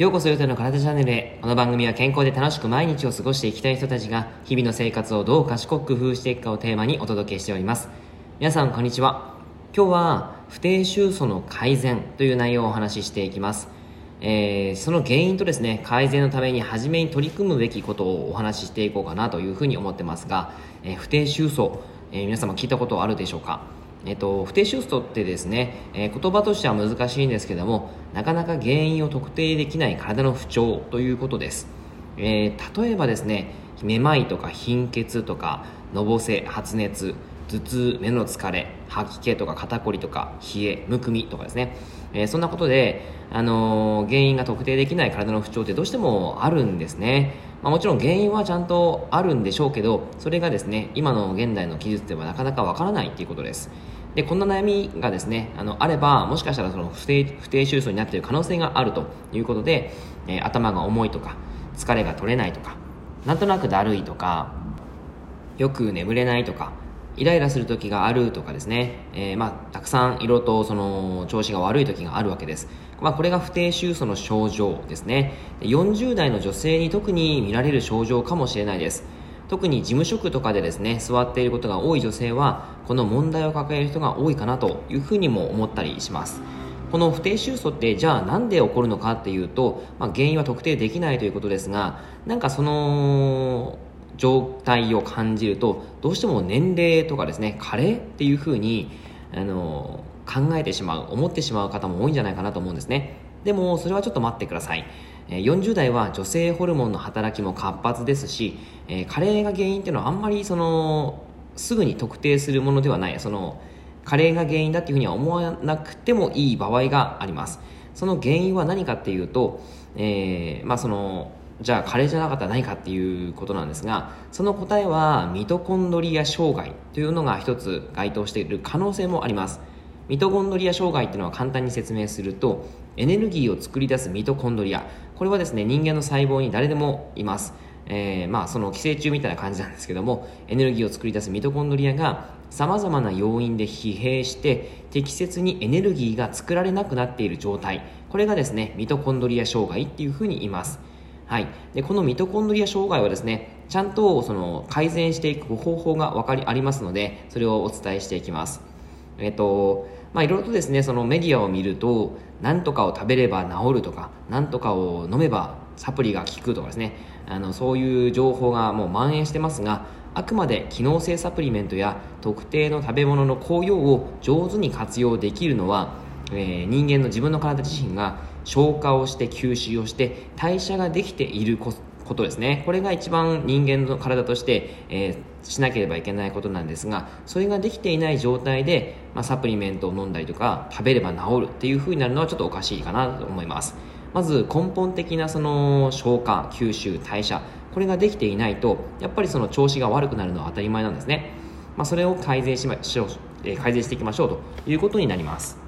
ようこそよての体チャンネルへ。この番組は健康で楽しく毎日を過ごしていきたい人たちが日々の生活をどう賢く工夫していくかをテーマにお届けしております。皆さんこんにちは。今日は不定収素の改善という内容をお話ししていきます。えー、その原因とですね改善のために初めに取り組むべきことをお話ししていこうかなというふうに思ってますが、えー、不定収素、えー、皆様聞いたことあるでしょうか？えっと、不定収素ってですね、えー、言葉としては難しいんですけどもなかなか原因を特定できない体の不調ということです、えー、例えばですねめまいとか貧血とかのぼせ発熱頭痛目の疲れ吐き気とか肩こりとか冷えむくみとかですね、えー、そんなことで、あのー、原因が特定できない体の不調ってどうしてもあるんですね、まあ、もちろん原因はちゃんとあるんでしょうけどそれがですね今の現代の技術ではなかなかわからないっていうことです。でこんな悩みがですねあのあればもしかしたらその不定不定収束になっている可能性があるということで、えー、頭が重いとか疲れが取れないとかなんとなくだるいとかよく眠れないとかイライラする時があるとかですね、えー、まあ、たくさん色とその調子が悪い時があるわけです、まあ、これが不定収素の症状ですね。40代の女性に特に見られる症状かもしれないです。特に事務職とかでですね座っていることが多い女性はこの問題を抱える人が多いかなというふうにも思ったりします。この不定収素ってじゃあなんで起こるのかっていうと、まあ、原因は特定できないということですがなんかその状態を感じるとどうしても年齢とかですね加齢っていうふうにあの考えてしまう思ってしまう方も多いんじゃないかなと思うんですね。でもそれはちょっと待ってください。40代は女性ホルモンの働きも活発ですし、え、加齢が原因っていうのはあんまりそのすぐに特定するものではない。その加齢が原因だっていうふうには思わなくてもいい場合があります。その原因は何かっていうと、えー、まあそのじゃあ加齢じゃなかったら何かっていうことなんですがその答えはミトコンドリア障害というのが一つ該当している可能性もあります。ミトコンドリア障害っていうのは簡単に説明するとエネルギーを作り出すミトコンドリア。これはですね人間の細胞に誰でもいます。えー、まあその寄生虫みたいな感じなんですけどもエネルギーを作り出すミトコンドリアがさまざまな要因で疲弊して適切にエネルギーが作られなくなっている状態。これがですねミトコンドリア障害っていうふうに言います。はい、でこのミトコンドリア障害はですねちゃんとその改善していく方法が分かりありますのでそれをお伝えしていきます。えっとまあいろいろとですねそのメディアを見ると何とかを食べれば治るとか何とかを飲めばサプリが効くとかですね。あのそういう情報がもう蔓延してますがあくまで機能性サプリメントや特定の食べ物の効用を上手に活用できるのは、えー、人間の自分の体自身が消化をして吸収をして代謝ができていることですね。これが一番人間の体として、えー、しなければいけないことなんですがそれができていない状態で、まあ、サプリメントを飲んだりとか食べれば治るっていう風になるのはちょっとおかしいかなと思います。まず根本的なその消化吸収代謝これができていないとやっぱりその調子が悪くなるのは当たり前なんですね、まあ、それを改善しましょう、え、改善していきましょうということになります。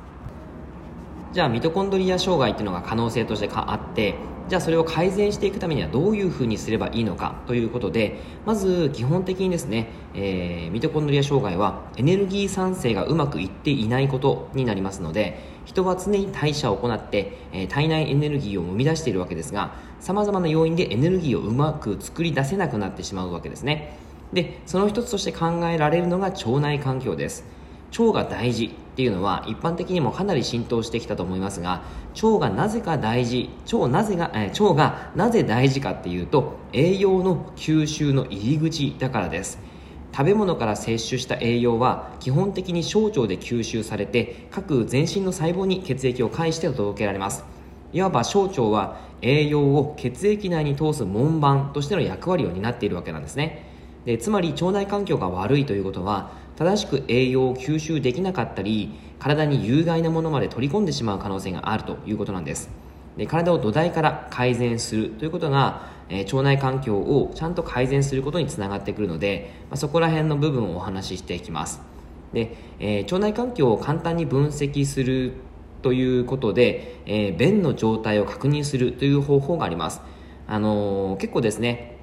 じゃあミトコンドリア障害っていうのが可能性としてあってじゃあそれを改善していくためにはどういうふうにすればいいのかということでまず基本的にですね、えー、ミトコンドリア障害はエネルギー産生がうまくいっていないことになりますので人は常に代謝を行って、えー、体内エネルギーを生み出しているわけですがさまざまな要因でエネルギーをうまく作り出せなくなってしまうわけですね。でその一つとして考えられるのが腸内環境です。腸が大事っていうのは一般的にもかなり浸透してきたと思いますが腸がなぜか大事腸なぜが、え腸がなぜ大事かっていうと栄養の吸収の入り口だからです。食べ物から摂取した栄養は基本的に小腸で吸収されて各全身の細胞に血液を介して届けられます。いわば小腸は栄養を血液内に通す門番としての役割を担っているわけなんですね。でつまり腸内環境が悪いということは正しく栄養を吸収できなかったり体に有害なものまで取り込んでしまう可能性があるということなんです。で体を土台から改善するということが、えー、腸内環境をちゃんと改善することにつながってくるので、まあ、そこら辺の部分をお話ししていきます。で、えー、腸内環境を簡単に分析するということで、えー、便の状態を確認するという方法があります。あの結構ですね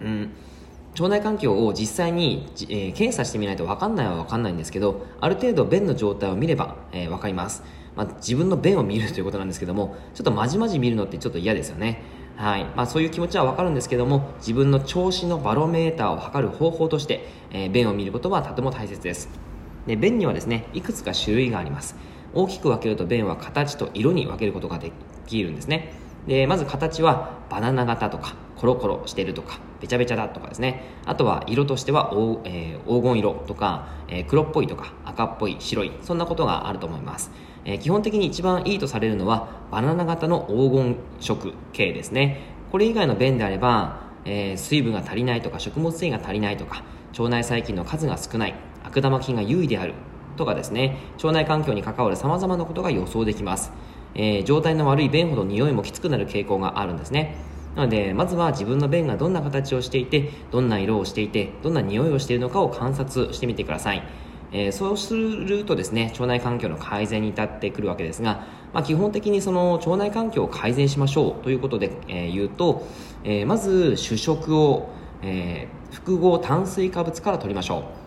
うん腸内環境を実際に、えー、検査してみないと分かんないは分かんないんですけどある程度便の状態を見れば、えー、分かります、まあ、自分の便を見るということなんですけどもちょっとまじまじ見るのってちょっと嫌ですよね。はい。まあ、そういう気持ちは分かるんですけども自分の調子のバロメーターを測る方法として、えー、便を見ることはとても大切です。で便にはですねいくつか種類があります。大きく分けると便は形と色に分けることができるんですね。でまず形はバナナ型とかコロコロしてるとかべちゃべちゃだとかですね。あとは色としては黄,、えー、黄金色とか、えー、黒っぽいとか赤っぽい白いそんなことがあると思います、えー、基本的に一番いいとされるのはバナナ型の黄金色系ですね。これ以外の便であれば、え、水分が足りないとか食物繊維が足りないとか腸内細菌の数が少ない悪玉菌が優位であるとかですね。腸内環境に関わるさまざまなことが予想できます、え、状態の悪い便ほど匂いもきつくなる傾向があるんですね。なのでまずは自分の便がどんな形をしていてどんな色をしていてどんな匂いをしているのかを観察してみてください、えー、そうするとですね腸内環境の改善に至ってくるわけですが、まあ、基本的にその腸内環境を改善しましょうということで、えー、言うと、えー、まず主食を、え複合炭水化物から取りましょう。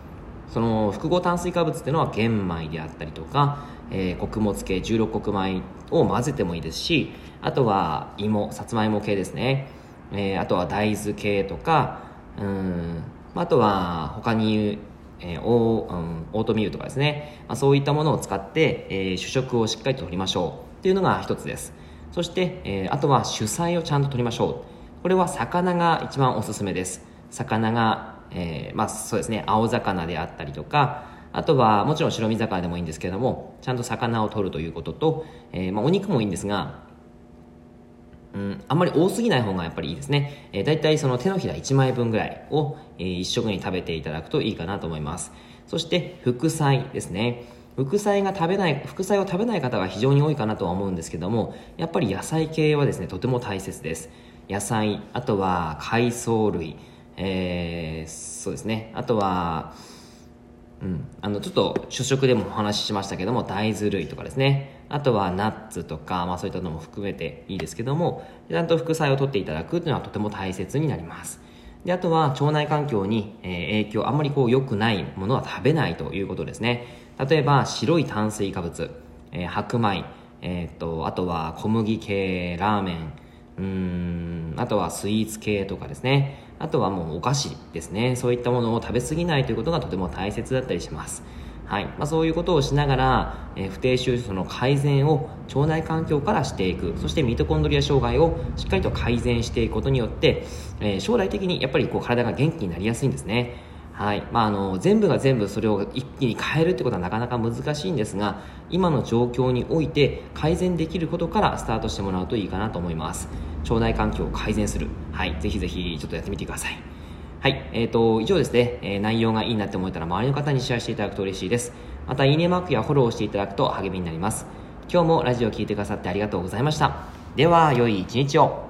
その複合炭水化物っていうのは玄米であったりとか、えー、穀物系16穀米を混ぜてもいいですしあとは芋さつまいも系ですね、えー、あとは大豆系とかうんあとは他に、えーオーうん、オートミールとかですね、まあ、そういったものを使って、えー、主食をしっかりと取りましょう。っていうのが一つです。そして、えー、あとは主菜をちゃんと取りましょう。これは魚が一番おすすめです。魚がえー、まあそうですね、青魚であったりとか、あとはもちろん白身魚でもいいんですけども、ちゃんと魚を取るということと、えー、まあお肉もいいんですが、うん、あんまり多すぎない方がやっぱりいいですね。えー、だいたいその手のひら1枚分ぐらいを、えー、一食に食べていただくといいかなと思います。そして副菜ですね。副菜が食べない、副菜を食べない方が非常に多いかなとは思うんですけども、やっぱり野菜系はですね、とても大切です。野菜、あとは海藻類、えー、そうですね。あとはうん、あのちょっと主食でもお話ししましたけども大豆類とかですね。あとはナッツとか、まあ、そういったのも含めていいですけどもちゃんと副菜を取っていただくというのはとても大切になります。であとは腸内環境に、え、影響あんまりこう良くないものは食べないということですね。例えば白い炭水化物、えー、白米、えー、っとあとは小麦系ラーメンうんあとはスイーツ系とかですねあとはもうお菓子ですね。そういったものを食べ過ぎないということがとても大切だったりします。はい。まあ、そういうことをしながら、えー、不定収素の改善を腸内環境からしていく。そしてミトコンドリア障害をしっかりと改善していくことによって、えー、将来的にやっぱりこう体が元気になりやすいんですね。はい。まあ、あの、全部が全部それを一気に変えるってことはなかなか難しいんですが、今の状況において改善できることからスタートしてもらうといいかなと思います。腸内環境を改善する。はい。ぜひぜひちょっとやってみてください。はい。え、ー、と、以上ですね、えー、内容がいいなって思えたら周りの方にシェアしていただくと嬉しいです。また、いいねマークやフォローしていただくと励みになります。今日もラジオを聴いてくださってありがとうございました。では、良い一日を。